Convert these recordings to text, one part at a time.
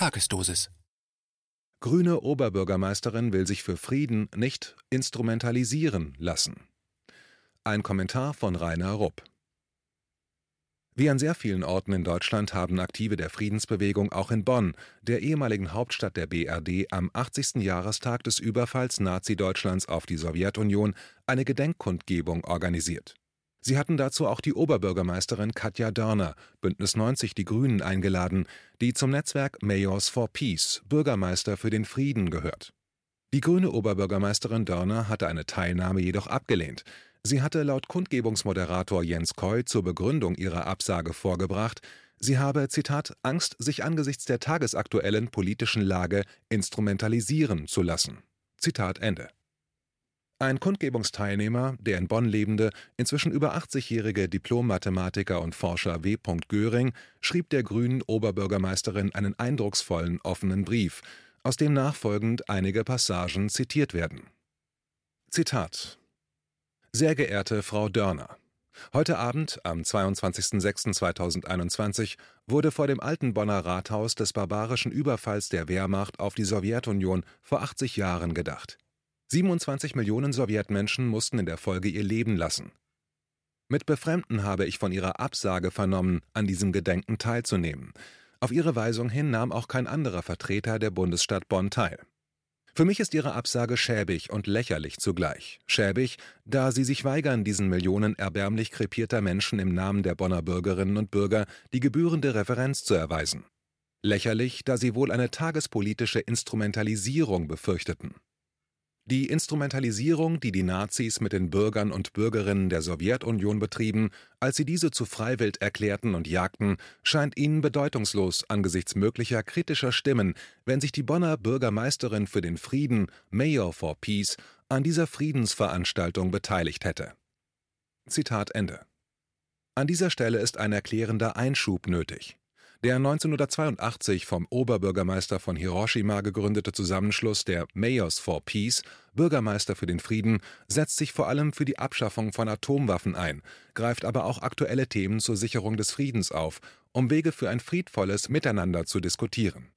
Tagesdosis. Grüne Oberbürgermeisterin will sich für Frieden nicht instrumentalisieren lassen. Ein Kommentar von Rainer Rupp. Wie an sehr vielen Orten in Deutschland haben Aktive der Friedensbewegung auch in Bonn, der ehemaligen Hauptstadt der BRD, am 80. Jahrestag des Überfalls Nazi-Deutschlands auf die Sowjetunion eine Gedenkkundgebung organisiert. Sie hatten dazu auch die Oberbürgermeisterin Katja Dörner, Bündnis 90 Die Grünen, eingeladen, die zum Netzwerk Mayors for Peace, Bürgermeister für den Frieden, gehört. Die grüne Oberbürgermeisterin Dörner hatte eine Teilnahme jedoch abgelehnt. Sie hatte laut Kundgebungsmoderator Jens Koy zur Begründung ihrer Absage vorgebracht, sie habe, Zitat, Angst, sich angesichts der tagesaktuellen politischen Lage instrumentalisieren zu lassen. Zitat Ende. Ein Kundgebungsteilnehmer, der in Bonn lebende, inzwischen über 80-jährige Diplom-Mathematiker und Forscher W. Göring, schrieb der grünen Oberbürgermeisterin einen eindrucksvollen offenen Brief, aus dem nachfolgend einige Passagen zitiert werden. Zitat Sehr geehrte Frau Dörner, Heute Abend, am 22.06.2021, wurde vor dem alten Bonner Rathaus des barbarischen Überfalls der Wehrmacht auf die Sowjetunion vor 80 Jahren gedacht. 27 Millionen Sowjetmenschen mussten in der Folge ihr Leben lassen. Mit Befremden habe ich von ihrer Absage vernommen, an diesem Gedenken teilzunehmen. Auf ihre Weisung hin nahm auch kein anderer Vertreter der Bundesstadt Bonn teil. Für mich ist ihre Absage schäbig und lächerlich zugleich. Schäbig, da sie sich weigern, diesen Millionen erbärmlich krepierter Menschen im Namen der Bonner Bürgerinnen und Bürger die gebührende Referenz zu erweisen. Lächerlich, da sie wohl eine tagespolitische Instrumentalisierung befürchteten. Die Instrumentalisierung, die die Nazis mit den Bürgern und Bürgerinnen der Sowjetunion betrieben, als sie diese zu Freiwild erklärten und jagten, scheint ihnen bedeutungslos angesichts möglicher kritischer Stimmen, wenn sich die Bonner Bürgermeisterin für den Frieden, Mayor for Peace, an dieser Friedensveranstaltung beteiligt hätte. Zitat Ende. An dieser Stelle ist ein erklärender Einschub nötig. Der 1982 vom Oberbürgermeister von Hiroshima gegründete Zusammenschluss der Mayors for Peace Bürgermeister für den Frieden setzt sich vor allem für die Abschaffung von Atomwaffen ein, greift aber auch aktuelle Themen zur Sicherung des Friedens auf, um Wege für ein friedvolles Miteinander zu diskutieren.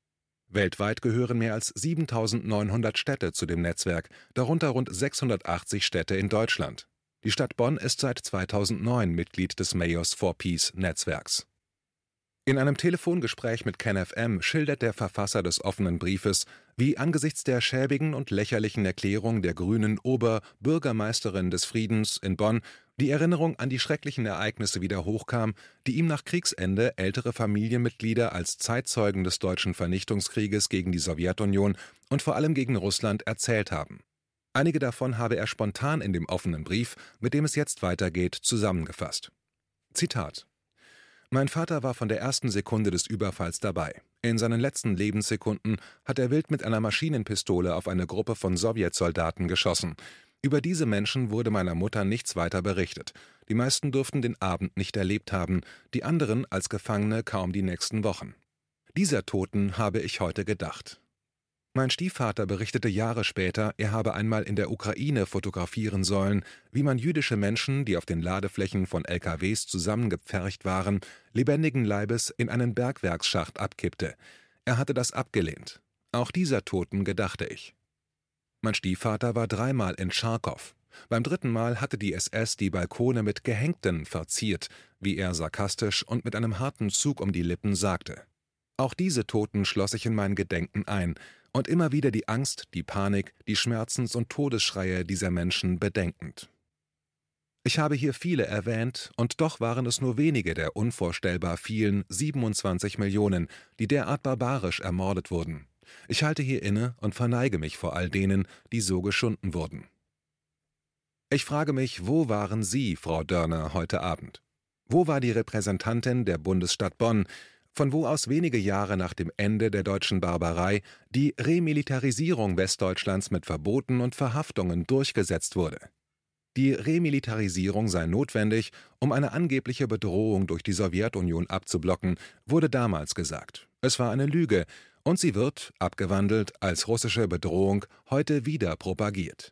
Weltweit gehören mehr als 7900 Städte zu dem Netzwerk, darunter rund 680 Städte in Deutschland. Die Stadt Bonn ist seit 2009 Mitglied des Mayors for Peace Netzwerks. In einem Telefongespräch mit KenFM schildert der Verfasser des offenen Briefes, wie angesichts der schäbigen und lächerlichen Erklärung der grünen Oberbürgermeisterin des Friedens in Bonn die Erinnerung an die schrecklichen Ereignisse wieder hochkam, die ihm nach Kriegsende ältere Familienmitglieder als Zeitzeugen des deutschen Vernichtungskrieges gegen die Sowjetunion und vor allem gegen Russland erzählt haben. Einige davon habe er spontan in dem offenen Brief, mit dem es jetzt weitergeht, zusammengefasst. Zitat mein Vater war von der ersten Sekunde des Überfalls dabei. In seinen letzten Lebenssekunden hat er wild mit einer Maschinenpistole auf eine Gruppe von Sowjetsoldaten geschossen. Über diese Menschen wurde meiner Mutter nichts weiter berichtet. Die meisten durften den Abend nicht erlebt haben, die anderen als Gefangene kaum die nächsten Wochen. Dieser Toten habe ich heute gedacht. Mein Stiefvater berichtete Jahre später, er habe einmal in der Ukraine fotografieren sollen, wie man jüdische Menschen, die auf den Ladeflächen von LKWs zusammengepfercht waren, lebendigen Leibes in einen Bergwerksschacht abkippte. Er hatte das abgelehnt. Auch dieser Toten gedachte ich. Mein Stiefvater war dreimal in Charkow. Beim dritten Mal hatte die SS die Balkone mit Gehängten verziert, wie er sarkastisch und mit einem harten Zug um die Lippen sagte. Auch diese Toten schloss ich in mein Gedenken ein, und immer wieder die Angst, die Panik, die Schmerzens- und Todesschreie dieser Menschen bedenkend. Ich habe hier viele erwähnt, und doch waren es nur wenige der unvorstellbar vielen 27 Millionen, die derart barbarisch ermordet wurden. Ich halte hier inne und verneige mich vor all denen, die so geschunden wurden. Ich frage mich, wo waren Sie, Frau Dörner, heute Abend? Wo war die Repräsentantin der Bundesstadt Bonn, von wo aus wenige Jahre nach dem Ende der deutschen Barbarei die Remilitarisierung Westdeutschlands mit Verboten und Verhaftungen durchgesetzt wurde. Die Remilitarisierung sei notwendig, um eine angebliche Bedrohung durch die Sowjetunion abzublocken, wurde damals gesagt. Es war eine Lüge, und sie wird, abgewandelt als russische Bedrohung, heute wieder propagiert.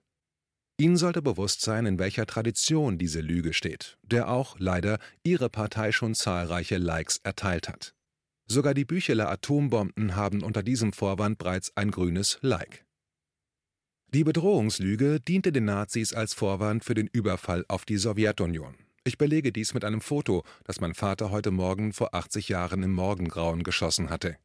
Ihnen sollte bewusst sein, in welcher Tradition diese Lüge steht, der auch leider Ihre Partei schon zahlreiche Likes erteilt hat. Sogar die Bücheler Atombomben haben unter diesem Vorwand bereits ein grünes Like. Die Bedrohungslüge diente den Nazis als Vorwand für den Überfall auf die Sowjetunion. Ich belege dies mit einem Foto, das mein Vater heute Morgen vor 80 Jahren im Morgengrauen geschossen hatte.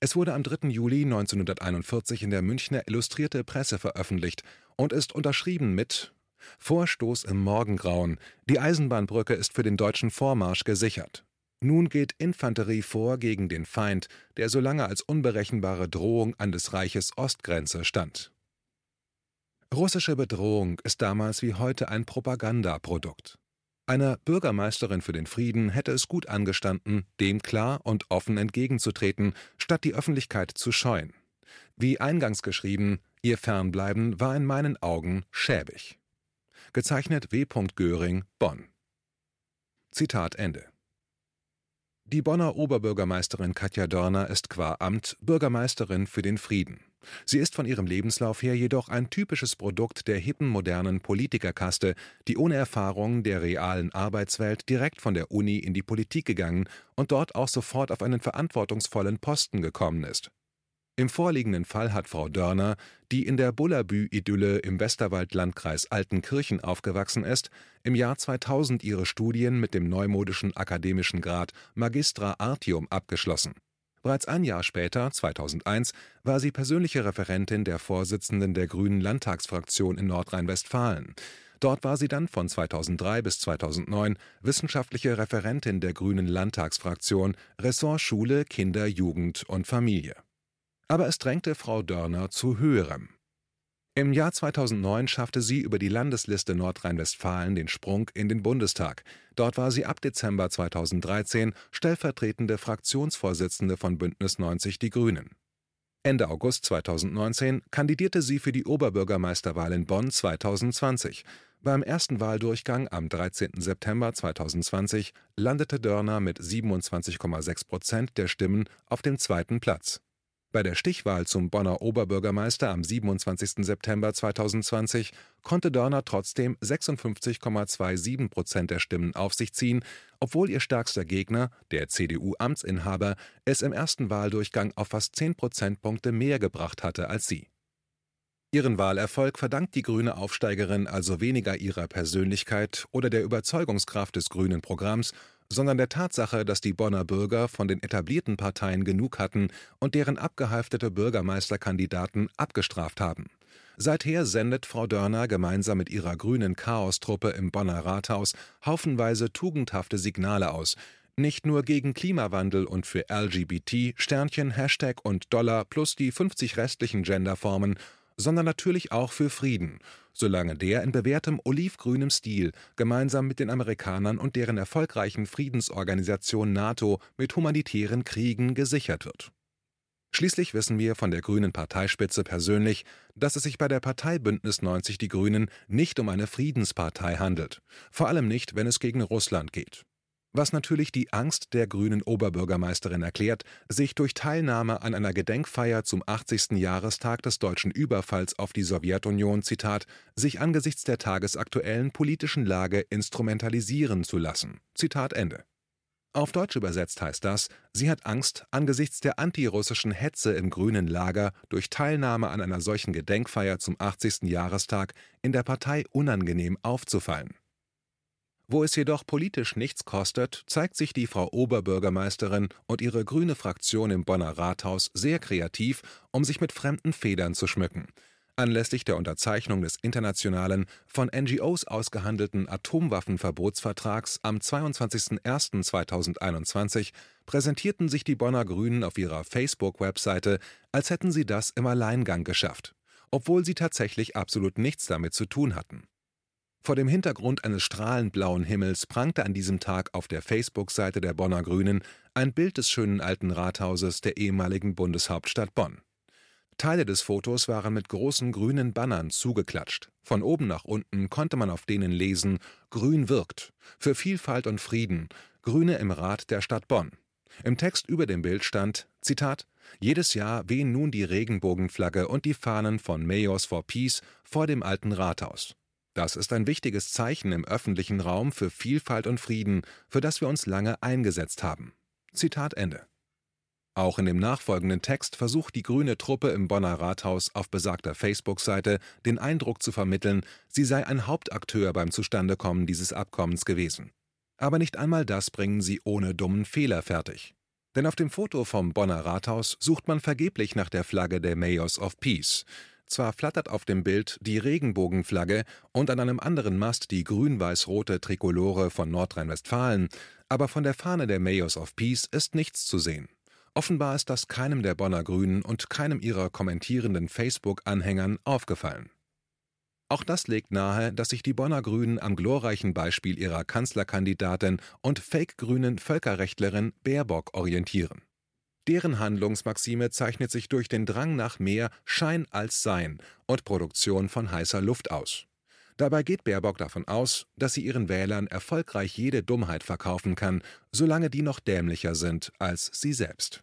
Es wurde am 3. Juli 1941 in der Münchner Illustrierte Presse veröffentlicht und ist unterschrieben mit Vorstoß im Morgengrauen. Die Eisenbahnbrücke ist für den deutschen Vormarsch gesichert. Nun geht Infanterie vor gegen den Feind, der so lange als unberechenbare Drohung an des Reiches Ostgrenze stand. Russische Bedrohung ist damals wie heute ein Propagandaprodukt. Einer Bürgermeisterin für den Frieden hätte es gut angestanden, dem klar und offen entgegenzutreten, statt die Öffentlichkeit zu scheuen. Wie eingangs geschrieben, ihr Fernbleiben war in meinen Augen schäbig. Gezeichnet W. Göring, Bonn. Zitat Ende. Die Bonner Oberbürgermeisterin Katja Dörner ist qua Amt Bürgermeisterin für den Frieden. Sie ist von ihrem Lebenslauf her jedoch ein typisches Produkt der hippen modernen Politikerkaste, die ohne Erfahrung der realen Arbeitswelt direkt von der Uni in die Politik gegangen und dort auch sofort auf einen verantwortungsvollen Posten gekommen ist. Im vorliegenden Fall hat Frau Dörner, die in der Bullabü-Idylle im Westerwald-Landkreis Altenkirchen aufgewachsen ist, im Jahr 2000 ihre Studien mit dem neumodischen akademischen Grad Magistra Artium abgeschlossen. Bereits ein Jahr später, 2001, war sie persönliche Referentin der Vorsitzenden der Grünen Landtagsfraktion in Nordrhein-Westfalen. Dort war sie dann von 2003 bis 2009 wissenschaftliche Referentin der Grünen Landtagsfraktion, Ressort Schule, Kinder, Jugend und Familie aber es drängte Frau Dörner zu Höherem. Im Jahr 2009 schaffte sie über die Landesliste Nordrhein-Westfalen den Sprung in den Bundestag. Dort war sie ab Dezember 2013 stellvertretende Fraktionsvorsitzende von Bündnis 90 Die Grünen. Ende August 2019 kandidierte sie für die Oberbürgermeisterwahl in Bonn 2020. Beim ersten Wahldurchgang am 13. September 2020 landete Dörner mit 27,6 Prozent der Stimmen auf dem zweiten Platz. Bei der Stichwahl zum Bonner Oberbürgermeister am 27. September 2020 konnte Dörner trotzdem 56,27 Prozent der Stimmen auf sich ziehen, obwohl ihr stärkster Gegner, der CDU-Amtsinhaber, es im ersten Wahldurchgang auf fast 10 Prozentpunkte mehr gebracht hatte als sie. Ihren Wahlerfolg verdankt die grüne Aufsteigerin also weniger ihrer Persönlichkeit oder der Überzeugungskraft des grünen Programms, sondern der Tatsache, dass die Bonner Bürger von den etablierten Parteien genug hatten und deren abgehalftete Bürgermeisterkandidaten abgestraft haben. Seither sendet Frau Dörner gemeinsam mit ihrer grünen Chaostruppe im Bonner Rathaus haufenweise tugendhafte Signale aus, nicht nur gegen Klimawandel und für LGBT, Sternchen, Hashtag und Dollar plus die 50 restlichen Genderformen sondern natürlich auch für Frieden, solange der in bewährtem olivgrünem Stil gemeinsam mit den Amerikanern und deren erfolgreichen Friedensorganisation NATO mit humanitären Kriegen gesichert wird. Schließlich wissen wir von der grünen Parteispitze persönlich, dass es sich bei der Partei Bündnis 90 Die Grünen nicht um eine Friedenspartei handelt, vor allem nicht, wenn es gegen Russland geht was natürlich die Angst der grünen Oberbürgermeisterin erklärt, sich durch Teilnahme an einer Gedenkfeier zum 80. Jahrestag des deutschen Überfalls auf die Sowjetunion, Zitat, sich angesichts der tagesaktuellen politischen Lage instrumentalisieren zu lassen. Zitat Ende. Auf Deutsch übersetzt heißt das, sie hat Angst, angesichts der antirussischen Hetze im grünen Lager durch Teilnahme an einer solchen Gedenkfeier zum 80. Jahrestag in der Partei unangenehm aufzufallen. Wo es jedoch politisch nichts kostet, zeigt sich die Frau Oberbürgermeisterin und ihre grüne Fraktion im Bonner Rathaus sehr kreativ, um sich mit fremden Federn zu schmücken. Anlässlich der Unterzeichnung des internationalen, von NGOs ausgehandelten Atomwaffenverbotsvertrags am 22.01.2021 präsentierten sich die Bonner Grünen auf ihrer Facebook-Webseite, als hätten sie das im Alleingang geschafft, obwohl sie tatsächlich absolut nichts damit zu tun hatten. Vor dem Hintergrund eines strahlend blauen Himmels prangte an diesem Tag auf der Facebook-Seite der Bonner Grünen ein Bild des schönen alten Rathauses der ehemaligen Bundeshauptstadt Bonn. Teile des Fotos waren mit großen grünen Bannern zugeklatscht. Von oben nach unten konnte man auf denen lesen: Grün wirkt. Für Vielfalt und Frieden. Grüne im Rat der Stadt Bonn. Im Text über dem Bild stand: Zitat: Jedes Jahr wehen nun die Regenbogenflagge und die Fahnen von Mayors for Peace vor dem alten Rathaus. Das ist ein wichtiges Zeichen im öffentlichen Raum für Vielfalt und Frieden, für das wir uns lange eingesetzt haben. Zitat Ende. Auch in dem nachfolgenden Text versucht die grüne Truppe im Bonner Rathaus auf besagter Facebook-Seite den Eindruck zu vermitteln, sie sei ein Hauptakteur beim Zustandekommen dieses Abkommens gewesen. Aber nicht einmal das bringen sie ohne dummen Fehler fertig. Denn auf dem Foto vom Bonner Rathaus sucht man vergeblich nach der Flagge der Mayors of Peace. Zwar flattert auf dem Bild die Regenbogenflagge und an einem anderen Mast die grün-weiß-rote Trikolore von Nordrhein-Westfalen, aber von der Fahne der Mayors of Peace ist nichts zu sehen. Offenbar ist das keinem der Bonner Grünen und keinem ihrer kommentierenden Facebook-Anhängern aufgefallen. Auch das legt nahe, dass sich die Bonner Grünen am glorreichen Beispiel ihrer Kanzlerkandidatin und fake-grünen Völkerrechtlerin Baerbock orientieren. Deren Handlungsmaxime zeichnet sich durch den Drang nach mehr Schein als Sein und Produktion von heißer Luft aus. Dabei geht Baerbock davon aus, dass sie ihren Wählern erfolgreich jede Dummheit verkaufen kann, solange die noch dämlicher sind als sie selbst.